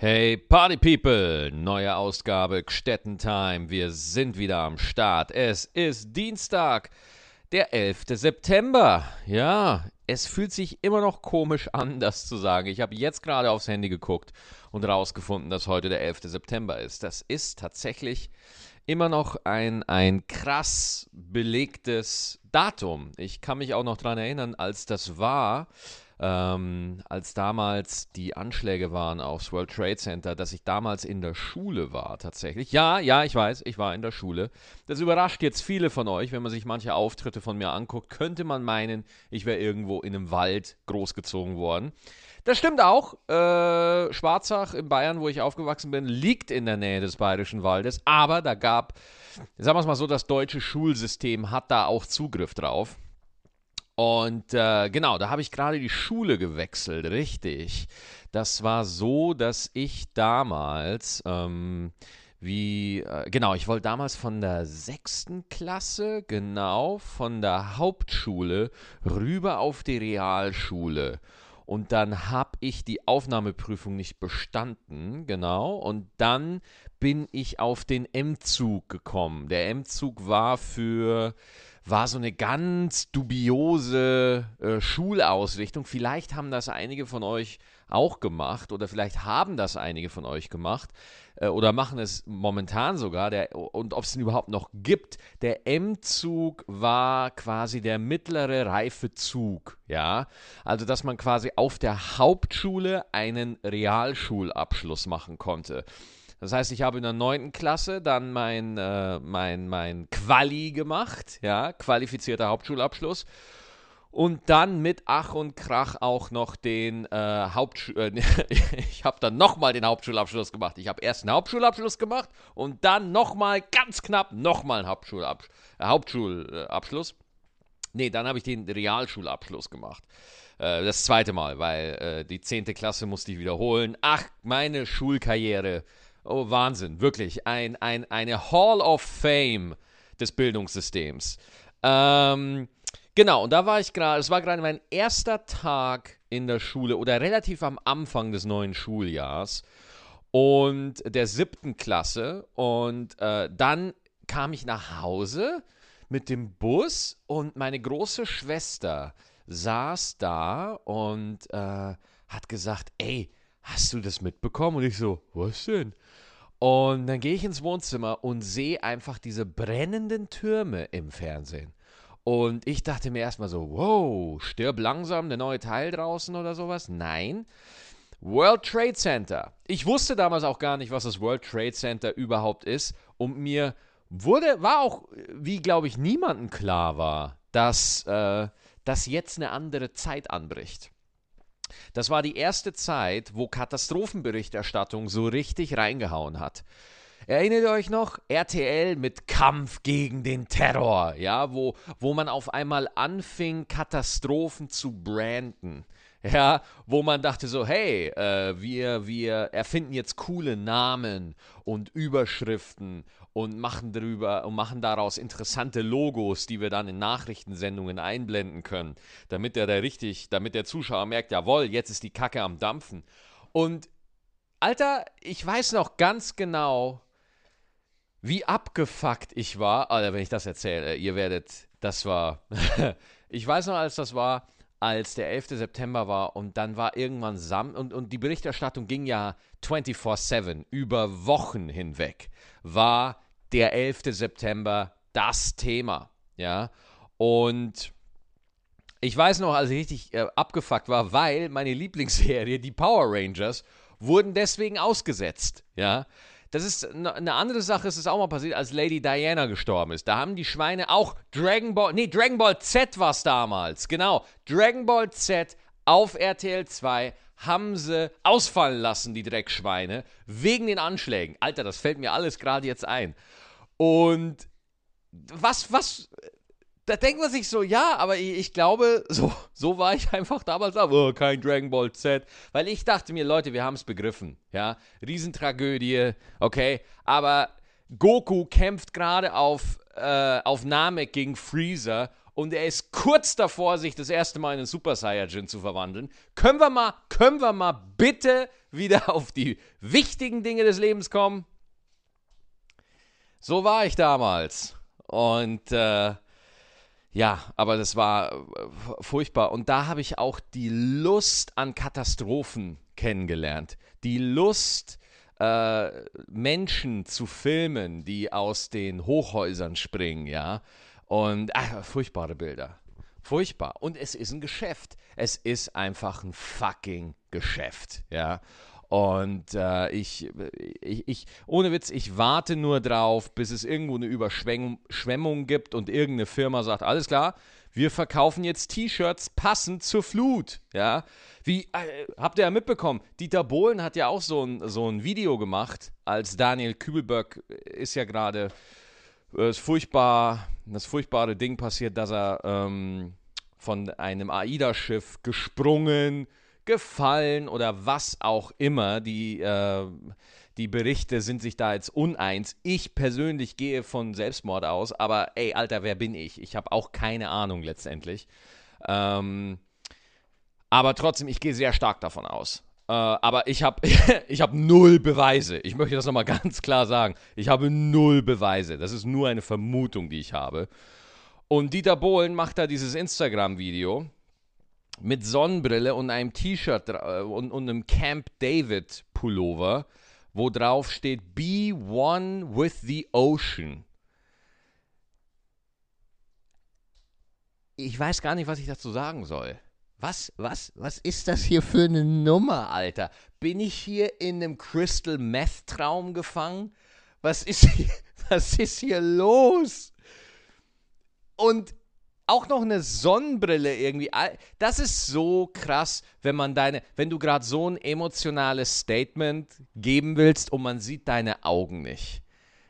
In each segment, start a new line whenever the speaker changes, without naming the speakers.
Hey Party People, neue Ausgabe Gstetten Time. Wir sind wieder am Start. Es ist Dienstag, der 11. September. Ja, es fühlt sich immer noch komisch an, das zu sagen. Ich habe jetzt gerade aufs Handy geguckt und rausgefunden, dass heute der 11. September ist. Das ist tatsächlich immer noch ein, ein krass belegtes Datum. Ich kann mich auch noch daran erinnern, als das war ähm, als damals die Anschläge waren aufs World Trade Center, dass ich damals in der Schule war tatsächlich. Ja, ja, ich weiß, ich war in der Schule. Das überrascht jetzt viele von euch, wenn man sich manche Auftritte von mir anguckt, könnte man meinen, ich wäre irgendwo in einem Wald großgezogen worden. Das stimmt auch. Äh, Schwarzach in Bayern, wo ich aufgewachsen bin, liegt in der Nähe des Bayerischen Waldes. Aber da gab, sagen wir es mal so, das deutsche Schulsystem hat da auch Zugriff drauf. Und äh, genau, da habe ich gerade die Schule gewechselt, richtig. Das war so, dass ich damals, ähm, wie, äh, genau, ich wollte damals von der sechsten Klasse, genau, von der Hauptschule rüber auf die Realschule. Und dann habe ich die Aufnahmeprüfung nicht bestanden, genau. Und dann bin ich auf den M-Zug gekommen. Der M-Zug war für war so eine ganz dubiose äh, Schulausrichtung. Vielleicht haben das einige von euch auch gemacht oder vielleicht haben das einige von euch gemacht äh, oder machen es momentan sogar. Der, und ob es ihn überhaupt noch gibt. Der M-Zug war quasi der mittlere Reifezug. Ja, also dass man quasi auf der Hauptschule einen Realschulabschluss machen konnte. Das heißt, ich habe in der neunten Klasse dann mein, äh, mein, mein Quali gemacht, ja, qualifizierter Hauptschulabschluss. Und dann mit Ach und Krach auch noch den äh, Hauptschul... Äh, ich habe dann nochmal den Hauptschulabschluss gemacht. Ich habe erst einen Hauptschulabschluss gemacht und dann nochmal ganz knapp nochmal einen Hauptschulab äh, Hauptschulabschluss. Nee, dann habe ich den Realschulabschluss gemacht. Äh, das zweite Mal, weil äh, die zehnte Klasse musste ich wiederholen. Ach, meine Schulkarriere Oh, Wahnsinn, wirklich. Ein, ein, eine Hall of Fame des Bildungssystems. Ähm, genau, und da war ich gerade, es war gerade mein erster Tag in der Schule oder relativ am Anfang des neuen Schuljahrs und der siebten Klasse. Und äh, dann kam ich nach Hause mit dem Bus und meine große Schwester saß da und äh, hat gesagt, ey, hast du das mitbekommen? Und ich so, was denn? Und dann gehe ich ins Wohnzimmer und sehe einfach diese brennenden Türme im Fernsehen. Und ich dachte mir erstmal so, wow, stirb langsam, der neue Teil draußen oder sowas. Nein. World Trade Center. Ich wusste damals auch gar nicht, was das World Trade Center überhaupt ist. Und mir wurde, war auch, wie glaube ich, niemandem klar war, dass, äh, dass jetzt eine andere Zeit anbricht. Das war die erste Zeit, wo Katastrophenberichterstattung so richtig reingehauen hat. Erinnert ihr euch noch? RTL mit Kampf gegen den Terror, ja, wo, wo man auf einmal anfing, Katastrophen zu branden. Ja, wo man dachte so, hey, äh, wir, wir erfinden jetzt coole Namen und Überschriften und machen darüber und machen daraus interessante Logos, die wir dann in Nachrichtensendungen einblenden können, damit der, der richtig, damit der Zuschauer merkt, jawohl, jetzt ist die Kacke am dampfen. Und Alter, ich weiß noch ganz genau, wie abgefuckt ich war. Alter, wenn ich das erzähle, ihr werdet, das war, ich weiß noch, als das war, als der 11. September war und dann war irgendwann Sam und, und die Berichterstattung ging ja 24-7 über Wochen hinweg, war der 11. September das Thema. Ja, und ich weiß noch, als ich richtig äh, abgefuckt war, weil meine Lieblingsserie, die Power Rangers, wurden deswegen ausgesetzt. Ja, das ist eine andere Sache, ist es auch mal passiert, als Lady Diana gestorben ist. Da haben die Schweine auch Dragon Ball, nee, Dragon Ball Z war es damals, genau. Dragon Ball Z auf RTL 2 haben sie ausfallen lassen, die Dreckschweine, wegen den Anschlägen. Alter, das fällt mir alles gerade jetzt ein. Und was, was, da denkt man sich so, ja, aber ich, ich, glaube, so, so war ich einfach damals auch, oh, kein Dragon Ball Z. Weil ich dachte mir, Leute, wir haben es begriffen, ja. Riesentragödie, okay. Aber Goku kämpft gerade auf, äh, auf Namek gegen Freezer und er ist kurz davor, sich das erste Mal in einen Super Saiyajin zu verwandeln. Können wir mal, können wir mal bitte wieder auf die wichtigen Dinge des Lebens kommen? So war ich damals. Und äh, ja, aber das war äh, furchtbar. Und da habe ich auch die Lust an Katastrophen kennengelernt. Die Lust, äh, Menschen zu filmen, die aus den Hochhäusern springen, ja. Und ach, furchtbare Bilder. Furchtbar. Und es ist ein Geschäft. Es ist einfach ein fucking Geschäft, ja. Und äh, ich, ich, ich, ohne Witz, ich warte nur drauf, bis es irgendwo eine Überschwemmung gibt und irgendeine Firma sagt, alles klar, wir verkaufen jetzt T-Shirts passend zur Flut. Ja, wie äh, habt ihr ja mitbekommen? Dieter Bohlen hat ja auch so ein, so ein Video gemacht, als Daniel Kübelberg ist ja gerade äh, das furchtbar, das furchtbare Ding passiert, dass er ähm, von einem AIDA-Schiff gesprungen gefallen oder was auch immer. Die, äh, die Berichte sind sich da jetzt uneins. Ich persönlich gehe von Selbstmord aus, aber ey, Alter, wer bin ich? Ich habe auch keine Ahnung letztendlich. Ähm, aber trotzdem, ich gehe sehr stark davon aus. Äh, aber ich habe ich hab null Beweise. Ich möchte das nochmal ganz klar sagen. Ich habe null Beweise. Das ist nur eine Vermutung, die ich habe. Und Dieter Bohlen macht da dieses Instagram-Video mit Sonnenbrille und einem T-Shirt äh, und, und einem Camp David Pullover, wo drauf steht Be One with the Ocean. Ich weiß gar nicht, was ich dazu sagen soll. Was, was, was ist das hier für eine Nummer, Alter? Bin ich hier in einem Crystal Meth Traum gefangen? Was ist hier, was ist hier los? Und auch noch eine Sonnenbrille irgendwie. Das ist so krass, wenn man deine, wenn du gerade so ein emotionales Statement geben willst und man sieht deine Augen nicht.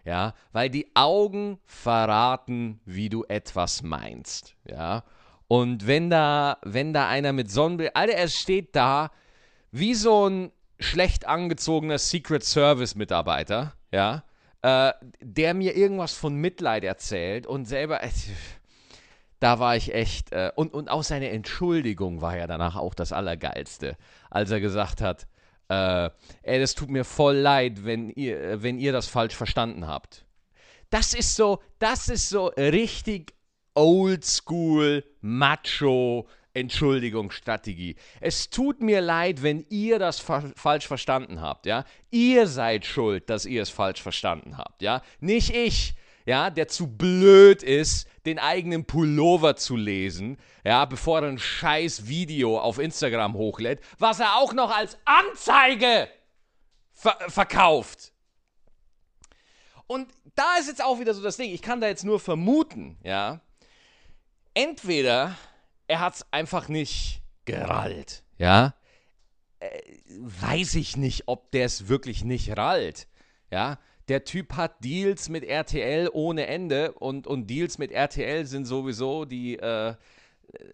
Ja, weil die Augen verraten, wie du etwas meinst. Ja, und wenn da, wenn da einer mit Sonnenbrille, Alter, er steht da wie so ein schlecht angezogener Secret Service Mitarbeiter, ja, äh, der mir irgendwas von Mitleid erzählt und selber. Äh, da war ich echt. Äh, und, und auch seine Entschuldigung war ja danach auch das Allergeilste, als er gesagt hat: äh, Ey, das tut mir voll leid, wenn ihr, wenn ihr das falsch verstanden habt. Das ist so, das ist so richtig oldschool, macho, Entschuldigungsstrategie. Es tut mir leid, wenn ihr das fa falsch verstanden habt, ja? Ihr seid schuld, dass ihr es falsch verstanden habt, ja? Nicht ich ja, der zu blöd ist, den eigenen Pullover zu lesen, ja, bevor er ein scheiß Video auf Instagram hochlädt, was er auch noch als Anzeige ver verkauft. Und da ist jetzt auch wieder so das Ding, ich kann da jetzt nur vermuten, ja, entweder er hat es einfach nicht gerallt, ja, äh, weiß ich nicht, ob der es wirklich nicht rallt, ja, der Typ hat Deals mit RTL ohne Ende und, und Deals mit RTL sind sowieso die äh,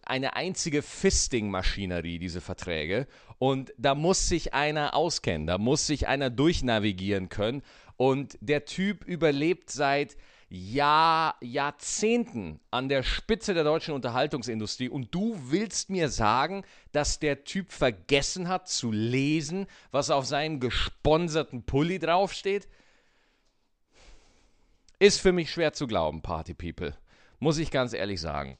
eine einzige Fisting-Maschinerie, diese Verträge. Und da muss sich einer auskennen, da muss sich einer durchnavigieren können. Und der Typ überlebt seit Jahr, Jahrzehnten an der Spitze der deutschen Unterhaltungsindustrie. Und du willst mir sagen, dass der Typ vergessen hat zu lesen, was auf seinem gesponserten Pulli draufsteht? Ist für mich schwer zu glauben, Party People. Muss ich ganz ehrlich sagen.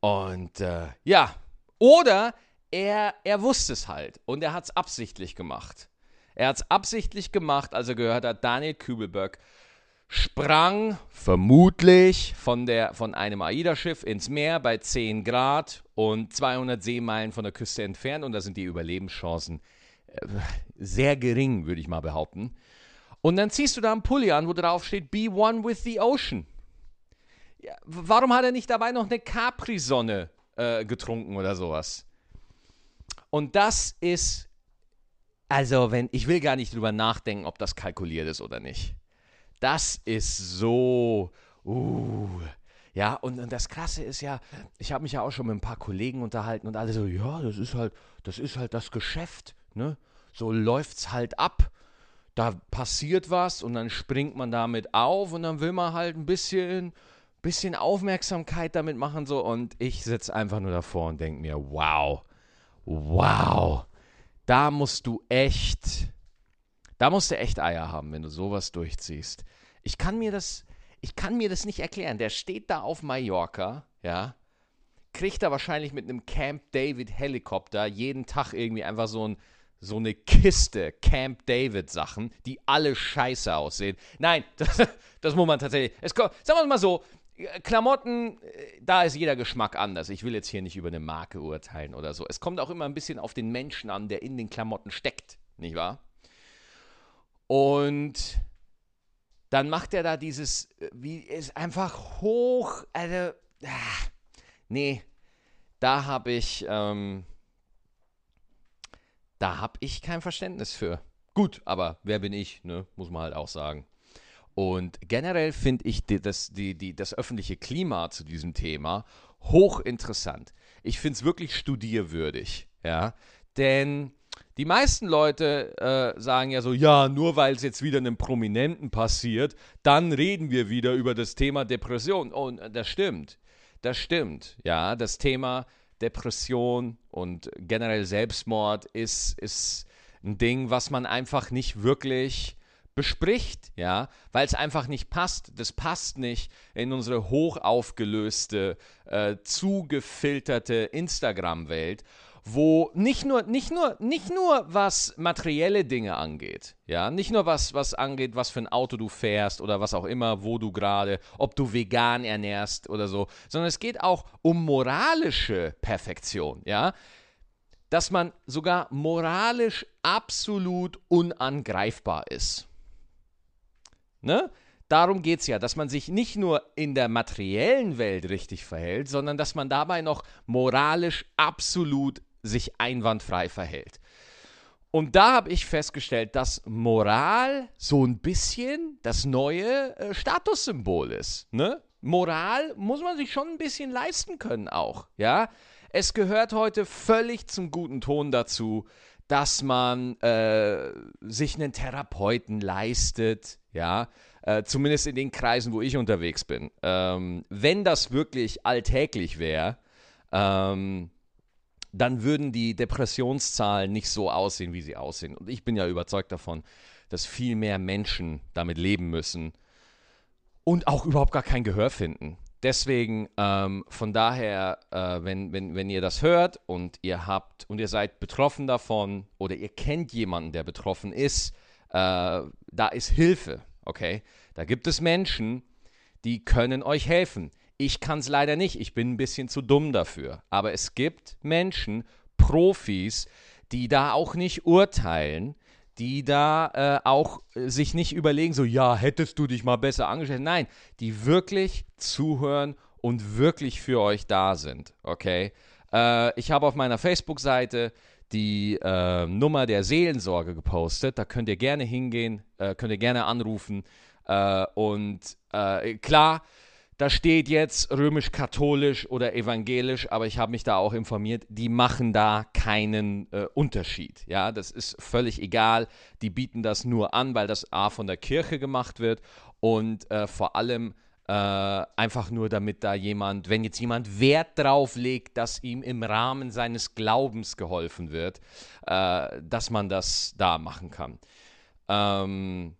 Und äh, ja, oder er, er wusste es halt und er hat es absichtlich gemacht. Er hat es absichtlich gemacht, als er gehört hat, Daniel Kübelberg sprang vermutlich von, der, von einem AIDA-Schiff ins Meer bei 10 Grad und 200 Seemeilen von der Küste entfernt und da sind die Überlebenschancen äh, sehr gering, würde ich mal behaupten. Und dann ziehst du da einen Pulli an, wo drauf steht, Be one with the ocean. Ja, warum hat er nicht dabei noch eine Capri-Sonne äh, getrunken oder sowas? Und das ist, also wenn, ich will gar nicht drüber nachdenken, ob das kalkuliert ist oder nicht. Das ist so, uh, ja, und, und das Krasse ist ja, ich habe mich ja auch schon mit ein paar Kollegen unterhalten und alle so, ja, das ist halt, das ist halt das Geschäft, ne? So läuft's halt ab da passiert was und dann springt man damit auf und dann will man halt ein bisschen, bisschen Aufmerksamkeit damit machen so und ich sitze einfach nur davor und denke mir, wow, wow, da musst du echt, da musst du echt Eier haben, wenn du sowas durchziehst. Ich kann mir das, ich kann mir das nicht erklären. Der steht da auf Mallorca, ja, kriegt er wahrscheinlich mit einem Camp David Helikopter jeden Tag irgendwie einfach so, ein, so eine Kiste Camp David Sachen, die alle scheiße aussehen. Nein, das, das muss man tatsächlich. Es, sagen wir mal so, Klamotten, äh, da ist jeder Geschmack anders. Ich will jetzt hier nicht über eine Marke urteilen oder so. Es kommt auch immer ein bisschen auf den Menschen an, der in den Klamotten steckt, nicht wahr? Und dann macht er da dieses, äh, wie ist einfach hoch, also, ah, nee, da habe ich, ähm, da habe ich kein Verständnis für. Gut, aber wer bin ich, ne? Muss man halt auch sagen. Und generell finde ich die, das, die, die, das öffentliche Klima zu diesem Thema hochinteressant. Ich finde es wirklich studierwürdig, ja. Denn die meisten Leute äh, sagen ja so, ja, nur weil es jetzt wieder einem Prominenten passiert, dann reden wir wieder über das Thema Depression. Und oh, das stimmt. Das stimmt. Ja, das Thema Depression und generell Selbstmord ist, ist ein Ding, was man einfach nicht wirklich bespricht, ja, weil es einfach nicht passt. Das passt nicht in unsere hochaufgelöste, äh, zugefilterte Instagram-Welt wo nicht nur, nicht nur, nicht nur was materielle Dinge angeht, ja, nicht nur was, was angeht, was für ein Auto du fährst oder was auch immer, wo du gerade, ob du vegan ernährst oder so, sondern es geht auch um moralische Perfektion, ja, dass man sogar moralisch absolut unangreifbar ist. Ne? Darum geht es ja, dass man sich nicht nur in der materiellen Welt richtig verhält, sondern dass man dabei noch moralisch absolut sich einwandfrei verhält. Und da habe ich festgestellt, dass Moral so ein bisschen das neue äh, Statussymbol ist. Ne? Moral muss man sich schon ein bisschen leisten können auch. Ja, es gehört heute völlig zum guten Ton dazu, dass man äh, sich einen Therapeuten leistet. Ja, äh, zumindest in den Kreisen, wo ich unterwegs bin. Ähm, wenn das wirklich alltäglich wäre, ähm, dann würden die Depressionszahlen nicht so aussehen, wie sie aussehen. Und ich bin ja überzeugt davon, dass viel mehr Menschen damit leben müssen und auch überhaupt gar kein Gehör finden. Deswegen, ähm, von daher, äh, wenn, wenn, wenn ihr das hört und ihr habt und ihr seid betroffen davon oder ihr kennt jemanden, der betroffen ist, äh, da ist Hilfe, okay? Da gibt es Menschen, die können euch helfen. Ich kann es leider nicht, ich bin ein bisschen zu dumm dafür. Aber es gibt Menschen, Profis, die da auch nicht urteilen, die da äh, auch äh, sich nicht überlegen, so, ja, hättest du dich mal besser angestellt. Nein, die wirklich zuhören und wirklich für euch da sind. Okay? Äh, ich habe auf meiner Facebook-Seite die äh, Nummer der Seelensorge gepostet. Da könnt ihr gerne hingehen, äh, könnt ihr gerne anrufen. Und klar, da steht jetzt römisch-katholisch oder evangelisch, aber ich habe mich da auch informiert, die machen da keinen äh, Unterschied. Ja, das ist völlig egal. Die bieten das nur an, weil das A von der Kirche gemacht wird und äh, vor allem äh, einfach nur, damit da jemand, wenn jetzt jemand Wert drauf legt, dass ihm im Rahmen seines Glaubens geholfen wird, äh, dass man das da machen kann. Ähm,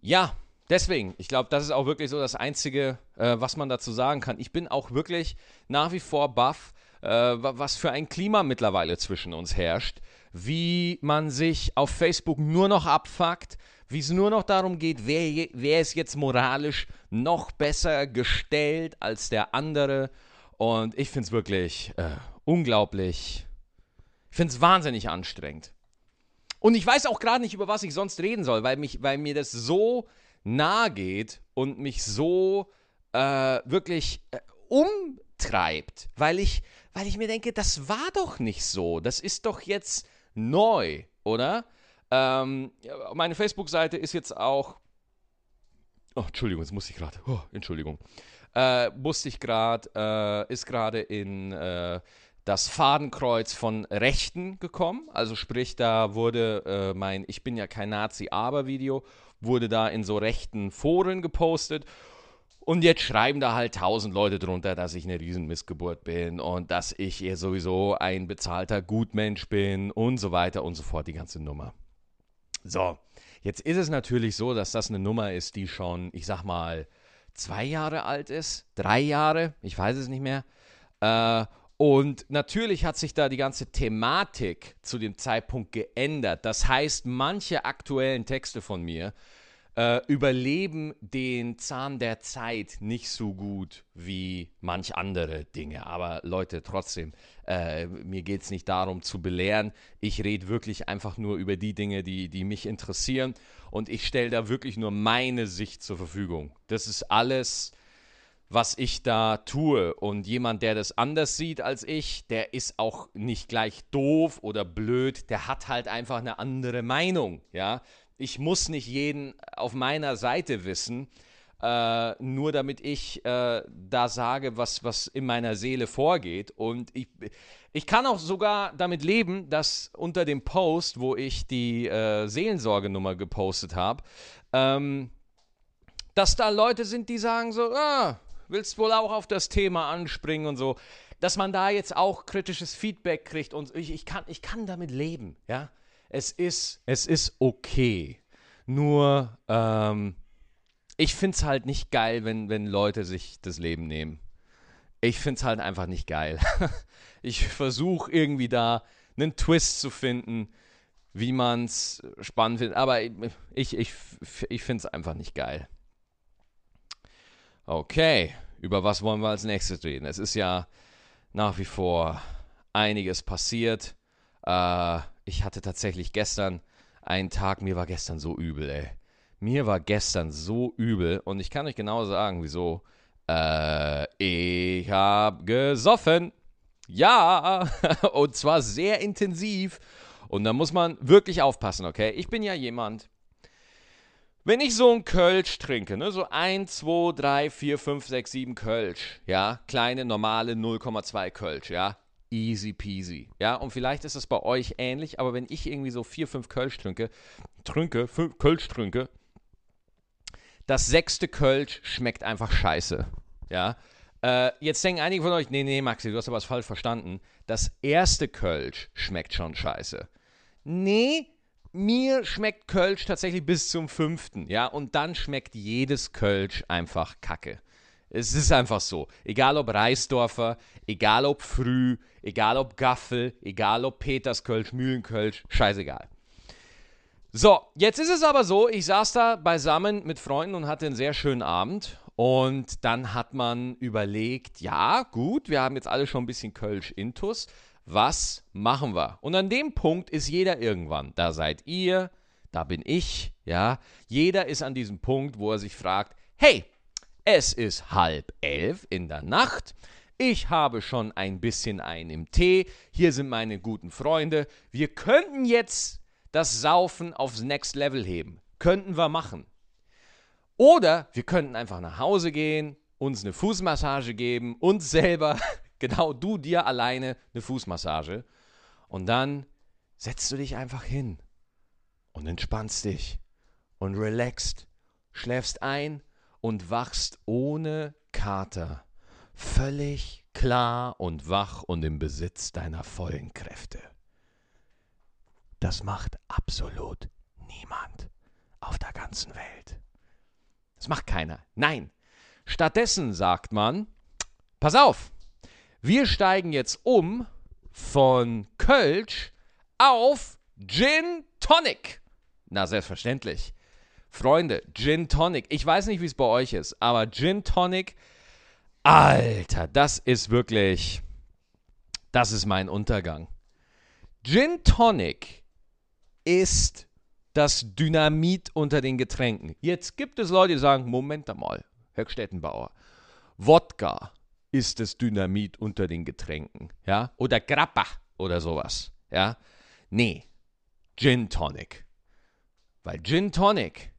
ja, deswegen, ich glaube, das ist auch wirklich so das Einzige, äh, was man dazu sagen kann. Ich bin auch wirklich nach wie vor baff, äh, was für ein Klima mittlerweile zwischen uns herrscht, wie man sich auf Facebook nur noch abfuckt, wie es nur noch darum geht, wer, wer ist jetzt moralisch noch besser gestellt als der andere. Und ich finde es wirklich äh, unglaublich. Ich finde es wahnsinnig anstrengend. Und ich weiß auch gerade nicht, über was ich sonst reden soll, weil, mich, weil mir das so nahe geht und mich so äh, wirklich äh, umtreibt, weil ich, weil ich mir denke, das war doch nicht so. Das ist doch jetzt neu, oder? Ähm, meine Facebook-Seite ist jetzt auch. Oh, Entschuldigung, jetzt muss ich gerade. Oh, Entschuldigung. Äh, musste ich gerade, äh, ist gerade in äh, das Fadenkreuz von Rechten gekommen. Also sprich, da wurde äh, mein Ich bin ja kein Nazi, aber Video wurde da in so rechten Foren gepostet. Und jetzt schreiben da halt tausend Leute drunter, dass ich eine Riesenmissgeburt bin und dass ich eher sowieso ein bezahlter Gutmensch bin und so weiter und so fort, die ganze Nummer. So, jetzt ist es natürlich so, dass das eine Nummer ist, die schon, ich sag mal, zwei Jahre alt ist, drei Jahre, ich weiß es nicht mehr. Äh, und natürlich hat sich da die ganze Thematik zu dem Zeitpunkt geändert. Das heißt, manche aktuellen Texte von mir äh, überleben den Zahn der Zeit nicht so gut wie manch andere Dinge. Aber Leute, trotzdem, äh, mir geht es nicht darum zu belehren. Ich rede wirklich einfach nur über die Dinge, die, die mich interessieren. Und ich stelle da wirklich nur meine Sicht zur Verfügung. Das ist alles was ich da tue. Und jemand, der das anders sieht als ich, der ist auch nicht gleich doof oder blöd, der hat halt einfach eine andere Meinung. Ja, ich muss nicht jeden auf meiner Seite wissen. Äh, nur damit ich äh, da sage, was, was in meiner Seele vorgeht. Und ich, ich kann auch sogar damit leben, dass unter dem Post, wo ich die äh, Seelensorgenummer gepostet habe, ähm, dass da Leute sind, die sagen so, ah, willst wohl auch auf das Thema anspringen und so, dass man da jetzt auch kritisches Feedback kriegt und ich, ich, kann, ich kann damit leben, ja. Es ist, es ist okay. Nur, ähm, ich finde es halt nicht geil, wenn, wenn Leute sich das Leben nehmen. Ich finde es halt einfach nicht geil. ich versuche irgendwie da einen Twist zu finden, wie man es spannend findet. Aber ich, ich, ich, finde einfach nicht geil. Okay, über was wollen wir als nächstes reden? Es ist ja nach wie vor einiges passiert. Äh, ich hatte tatsächlich gestern einen Tag, mir war gestern so übel, ey. Mir war gestern so übel und ich kann euch genau sagen, wieso. Äh, ich habe gesoffen. Ja, und zwar sehr intensiv. Und da muss man wirklich aufpassen, okay? Ich bin ja jemand, wenn ich so ein Kölsch trinke, ne, so 1, 2, 3, 4, 5, 6, 7 Kölsch, ja, kleine, normale 0,2 Kölsch, ja, easy peasy, ja, und vielleicht ist es bei euch ähnlich, aber wenn ich irgendwie so 4, 5 Kölsch trinke, trinke, 5 Kölsch trinke, das sechste Kölsch schmeckt einfach scheiße, ja. Äh, jetzt denken einige von euch, nee, nee, Maxi, du hast aber was falsch verstanden. Das erste Kölsch schmeckt schon scheiße. Nee, mir schmeckt Kölsch tatsächlich bis zum fünften, ja, und dann schmeckt jedes Kölsch einfach kacke. Es ist einfach so. Egal ob Reisdorfer, egal ob Früh, egal ob Gaffel, egal ob Peterskölsch, Mühlenkölsch, scheißegal. So, jetzt ist es aber so, ich saß da beisammen mit Freunden und hatte einen sehr schönen Abend. Und dann hat man überlegt, ja, gut, wir haben jetzt alle schon ein bisschen Kölsch intus was machen wir? Und an dem Punkt ist jeder irgendwann. Da seid ihr, da bin ich, ja. Jeder ist an diesem Punkt, wo er sich fragt, hey, es ist halb elf in der Nacht. Ich habe schon ein bisschen ein im Tee. Hier sind meine guten Freunde. Wir könnten jetzt das Saufen aufs Next Level heben. Könnten wir machen. Oder wir könnten einfach nach Hause gehen, uns eine Fußmassage geben, uns selber Genau, du dir alleine eine Fußmassage. Und dann setzt du dich einfach hin und entspannst dich und relaxst, schläfst ein und wachst ohne Kater, völlig klar und wach und im Besitz deiner vollen Kräfte. Das macht absolut niemand auf der ganzen Welt. Das macht keiner. Nein. Stattdessen sagt man, pass auf, wir steigen jetzt um von Kölsch auf Gin Tonic. Na, selbstverständlich. Freunde, Gin Tonic. Ich weiß nicht, wie es bei euch ist, aber Gin Tonic, Alter, das ist wirklich, das ist mein Untergang. Gin Tonic ist das Dynamit unter den Getränken. Jetzt gibt es Leute, die sagen, Moment einmal, Herr Stettenbauer, Wodka, ist das Dynamit unter den Getränken, ja? Oder Grappa oder sowas, ja? Nee, Gin Tonic. Weil Gin Tonic,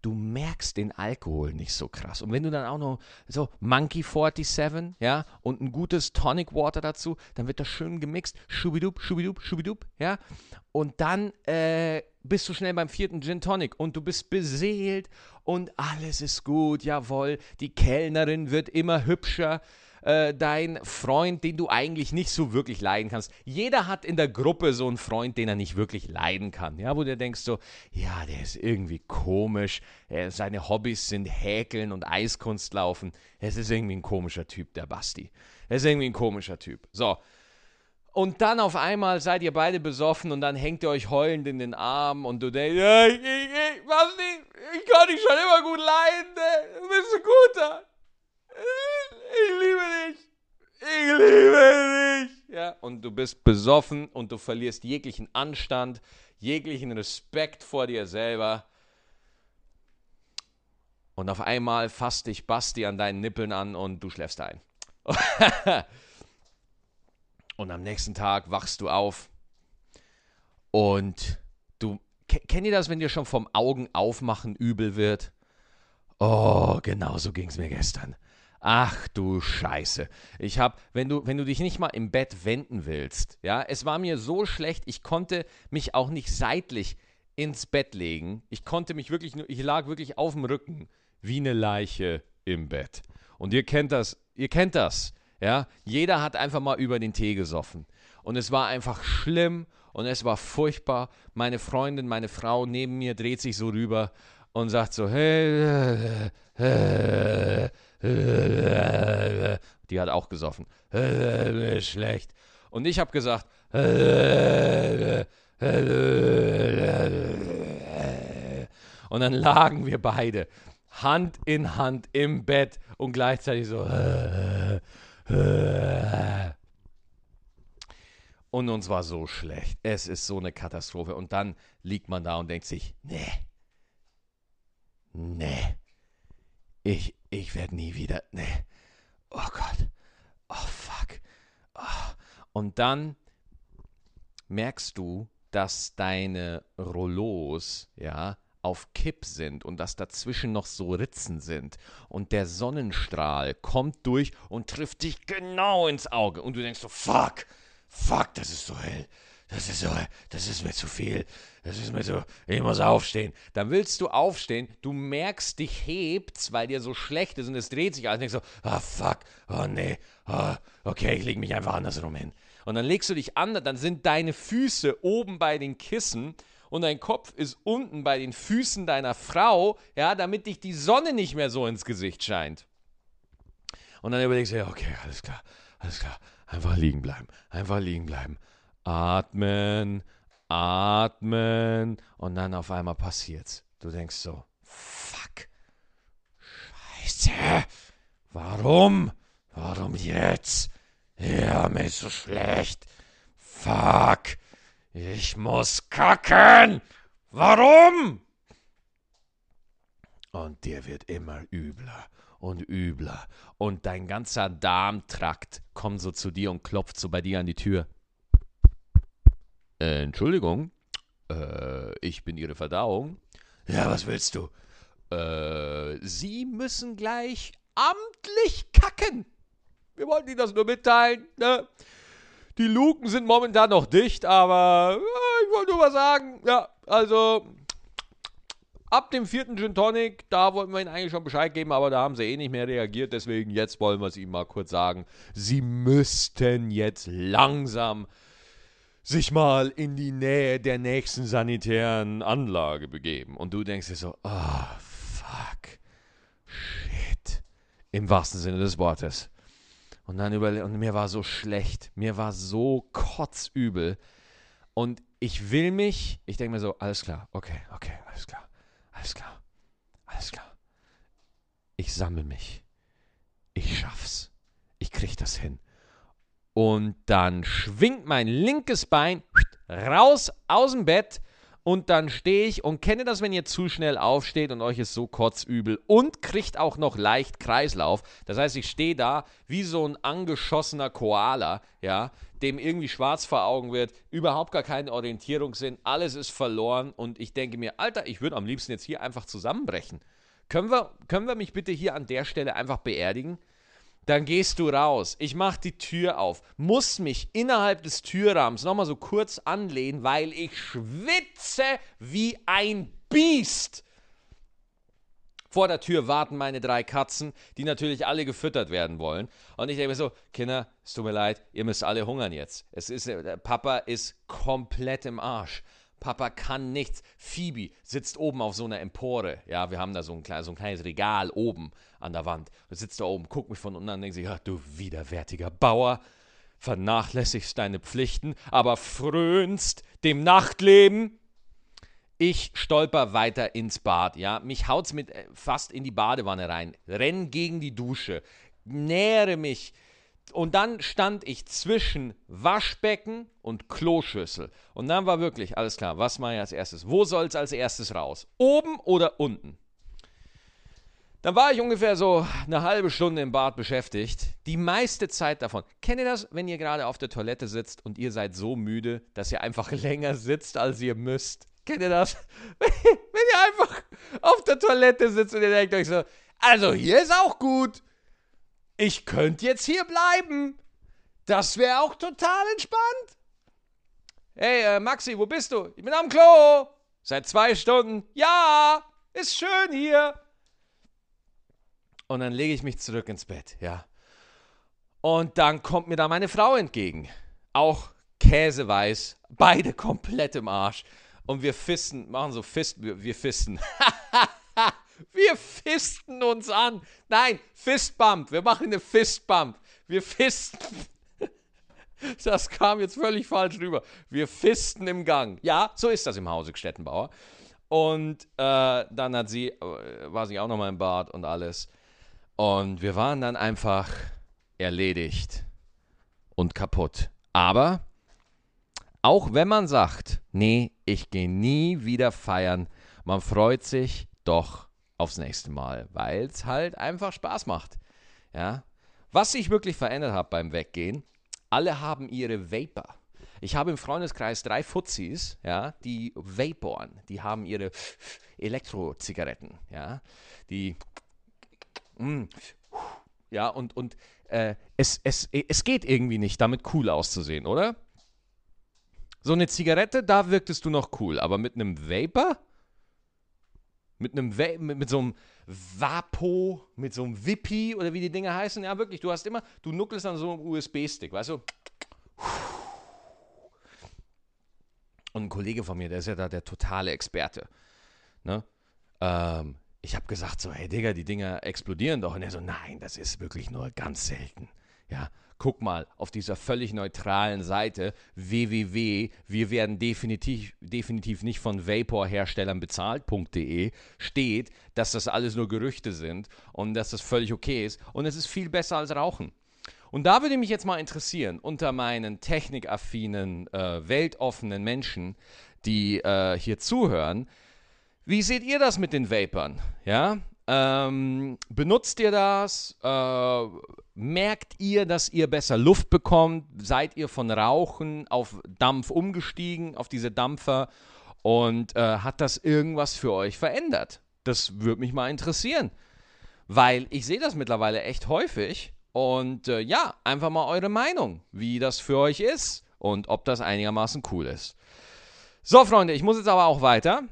du merkst den Alkohol nicht so krass. Und wenn du dann auch noch so Monkey 47, ja, und ein gutes Tonic Water dazu, dann wird das schön gemixt, schubidup, schubidup, schubidup, ja. Und dann äh, bist du schnell beim vierten Gin Tonic und du bist beseelt und alles ist gut, jawohl. Die Kellnerin wird immer hübscher äh, dein Freund, den du eigentlich nicht so wirklich leiden kannst. Jeder hat in der Gruppe so einen Freund, den er nicht wirklich leiden kann. Ja, wo du denkst so, ja, der ist irgendwie komisch. Er, seine Hobbys sind Häkeln und Eiskunstlaufen. Es ist irgendwie ein komischer Typ, der Basti. Er ist irgendwie ein komischer Typ. So. Und dann auf einmal seid ihr beide besoffen und dann hängt ihr euch heulend in den Arm und du denkst, ja, ich, ich, ich, Basti, ich kann dich schon immer gut leiden, ne? du bist ein guter. Ich liebe dich. Ich liebe dich. Ja, und du bist besoffen und du verlierst jeglichen Anstand, jeglichen Respekt vor dir selber. Und auf einmal fasst dich Basti an deinen Nippeln an und du schläfst ein. und am nächsten Tag wachst du auf und du kennt ihr das, wenn dir schon vom Augen aufmachen übel wird? Oh, genau so ging es mir gestern. Ach du Scheiße. Ich hab, wenn du, wenn du dich nicht mal im Bett wenden willst, ja, es war mir so schlecht, ich konnte mich auch nicht seitlich ins Bett legen. Ich konnte mich wirklich nur, ich lag wirklich auf dem Rücken, wie eine Leiche im Bett. Und ihr kennt das, ihr kennt das, ja. Jeder hat einfach mal über den Tee gesoffen. Und es war einfach schlimm und es war furchtbar. Meine Freundin, meine Frau neben mir dreht sich so rüber und sagt so, hey, äh, äh, die hat auch gesoffen. Schlecht. Und ich habe gesagt, und dann lagen wir beide Hand in Hand im Bett und gleichzeitig so. Und uns war so schlecht. Es ist so eine Katastrophe. Und dann liegt man da und denkt sich, nee. Nee. Ich, ich werde nie wieder. Nee. Oh Gott. Oh fuck. Oh. Und dann merkst du, dass deine Rollos, ja, auf Kipp sind und dass dazwischen noch so Ritzen sind und der Sonnenstrahl kommt durch und trifft dich genau ins Auge und du denkst so, fuck, fuck, das ist so hell, das ist so, das ist mir zu viel, das ist mir so, ich muss aufstehen. Dann willst du aufstehen, du merkst, dich hebt's, weil dir so schlecht ist und es dreht sich alles und denkst so, ah oh, fuck, oh nee, oh, okay, ich lege mich einfach andersrum hin. Und dann legst du dich an, dann sind deine Füße oben bei den Kissen und dein Kopf ist unten bei den Füßen deiner Frau, ja, damit dich die Sonne nicht mehr so ins Gesicht scheint. Und dann überlegst du, ja, okay, alles klar, alles klar, einfach liegen bleiben, einfach liegen bleiben. Atmen, atmen und dann auf einmal passiert's. Du denkst so, fuck, scheiße, warum, warum jetzt? Ja, mir ist so schlecht. Fuck, ich muss kacken. Warum? Und dir wird immer übler und übler. Und dein ganzer Darmtrakt kommt so zu dir und klopft so bei dir an die Tür. Äh, Entschuldigung, äh, ich bin Ihre Verdauung. Ja, was willst du? Äh, Sie müssen gleich amtlich kacken. Wir wollten Ihnen das nur mitteilen. Ne? Die Luken sind momentan noch dicht, aber äh, ich wollte nur mal sagen, ja, also ab dem vierten Gin Tonic, da wollten wir Ihnen eigentlich schon Bescheid geben, aber da haben Sie eh nicht mehr reagiert, deswegen jetzt wollen wir es Ihnen mal kurz sagen. Sie müssten jetzt langsam sich mal in die Nähe der nächsten sanitären Anlage begeben. Und du denkst dir so, oh, fuck, shit. Im wahrsten Sinne des Wortes. Und dann über und mir war so schlecht, mir war so kotzübel. Und ich will mich, ich denke mir so, alles klar, okay, okay, alles klar, alles klar, alles klar. Ich sammle mich. Ich schaff's. Ich krieg das hin. Und dann schwingt mein linkes Bein raus aus dem Bett und dann stehe ich und kenne das, wenn ihr zu schnell aufsteht und euch ist so kotzübel und kriegt auch noch leicht Kreislauf. Das heißt, ich stehe da wie so ein angeschossener Koala, ja, dem irgendwie schwarz vor Augen wird, überhaupt gar keinen Orientierungssinn, alles ist verloren und ich denke mir, Alter, ich würde am liebsten jetzt hier einfach zusammenbrechen. Können wir, können wir mich bitte hier an der Stelle einfach beerdigen? Dann gehst du raus. Ich mache die Tür auf, muss mich innerhalb des Türrahmens nochmal so kurz anlehnen, weil ich schwitze wie ein Biest. Vor der Tür warten meine drei Katzen, die natürlich alle gefüttert werden wollen. Und ich denke mir so, Kinder, es tut mir leid, ihr müsst alle hungern jetzt. Es ist, Papa ist komplett im Arsch. Papa kann nichts. Phoebe sitzt oben auf so einer Empore. Ja, wir haben da so ein, kleines, so ein kleines Regal oben an der Wand. Und sitzt da oben, guckt mich von unten an und denkt sich, ach, du widerwärtiger Bauer, vernachlässigst deine Pflichten, aber frönst dem Nachtleben. Ich stolper weiter ins Bad, ja. Mich haut's mit äh, fast in die Badewanne rein. Renn gegen die Dusche. Nähere mich. Und dann stand ich zwischen Waschbecken und Kloschüssel. Und dann war wirklich alles klar. Was mache ich als erstes? Wo soll es als erstes raus? Oben oder unten? Dann war ich ungefähr so eine halbe Stunde im Bad beschäftigt. Die meiste Zeit davon. Kennt ihr das, wenn ihr gerade auf der Toilette sitzt und ihr seid so müde, dass ihr einfach länger sitzt, als ihr müsst? Kennt ihr das? Wenn ihr einfach auf der Toilette sitzt und ihr denkt euch so, also hier ist auch gut. Ich könnte jetzt hier bleiben. Das wäre auch total entspannt. Hey, äh, Maxi, wo bist du? Ich bin am Klo. Seit zwei Stunden. Ja, ist schön hier. Und dann lege ich mich zurück ins Bett, ja. Und dann kommt mir da meine Frau entgegen. Auch käseweiß, beide komplett im Arsch. Und wir fisten, machen so Fisten, wir, wir fisten. wir fisten uns an. Nein, Fistbump. Wir machen eine Fistbump. Wir fisten. Das kam jetzt völlig falsch rüber. Wir fisten im Gang. Ja, so ist das im Hause Stettenbauer. Und äh, dann hat sie, äh, war sie auch nochmal im Bad und alles. Und wir waren dann einfach erledigt und kaputt. Aber auch wenn man sagt, nee, ich gehe nie wieder feiern, man freut sich doch aufs nächste Mal, weil es halt einfach Spaß macht. Ja? Was sich wirklich verändert hat beim Weggehen, alle haben ihre Vapor. Ich habe im Freundeskreis drei Fuzis, ja, die vaporen. Die haben ihre Elektrozigaretten, ja, die, mm, ja, und, und äh, es, es, es geht irgendwie nicht, damit cool auszusehen, oder? So eine Zigarette, da wirktest du noch cool, aber mit einem Vapor? Mit einem mit, mit so einem Vapo, mit so einem Wippi oder wie die Dinge heißen. Ja, wirklich, du hast immer, du nuckelst an so einem USB-Stick, weißt du? Und ein Kollege von mir, der ist ja da der totale Experte. Ne? Ähm, ich habe gesagt so, hey Digga, die Dinger explodieren doch. Und er so, nein, das ist wirklich nur ganz selten. Ja, guck mal auf dieser völlig neutralen Seite www, wir werden definitiv, definitiv nicht von Vapor-Herstellern bezahlt.de steht, dass das alles nur Gerüchte sind und dass das völlig okay ist und es ist viel besser als Rauchen. Und da würde mich jetzt mal interessieren, unter meinen technikaffinen, äh, weltoffenen Menschen, die äh, hier zuhören, wie seht ihr das mit den Vapern? Ja? Ähm, benutzt ihr das? Äh, merkt ihr, dass ihr besser Luft bekommt? Seid ihr von Rauchen auf Dampf umgestiegen, auf diese Dampfer? Und äh, hat das irgendwas für euch verändert? Das würde mich mal interessieren. Weil ich sehe das mittlerweile echt häufig. Und äh, ja, einfach mal eure Meinung, wie das für euch ist und ob das einigermaßen cool ist. So, Freunde, ich muss jetzt aber auch weiter.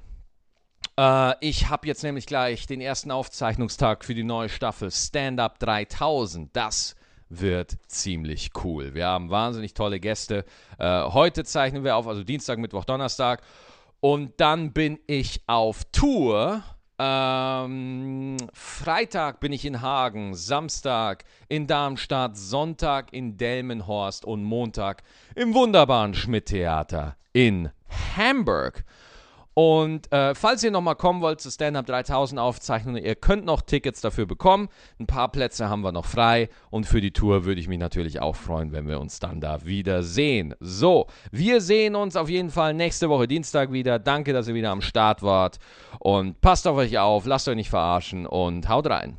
Äh, ich habe jetzt nämlich gleich den ersten Aufzeichnungstag für die neue Staffel Stand Up 3000. Das wird ziemlich cool. Wir haben wahnsinnig tolle Gäste. Äh, heute zeichnen wir auf, also Dienstag, Mittwoch, Donnerstag. Und dann bin ich auf Tour. Ähm, Freitag bin ich in Hagen, Samstag in Darmstadt, Sonntag in Delmenhorst und Montag im wunderbaren Schmidt-Theater in Hamburg. Und äh, falls ihr nochmal kommen wollt zur Stand-Up 3000 Aufzeichnung, ihr könnt noch Tickets dafür bekommen. Ein paar Plätze haben wir noch frei. Und für die Tour würde ich mich natürlich auch freuen, wenn wir uns dann da wieder sehen. So, wir sehen uns auf jeden Fall nächste Woche Dienstag wieder. Danke, dass ihr wieder am Start wart. Und passt auf euch auf, lasst euch nicht verarschen und haut rein.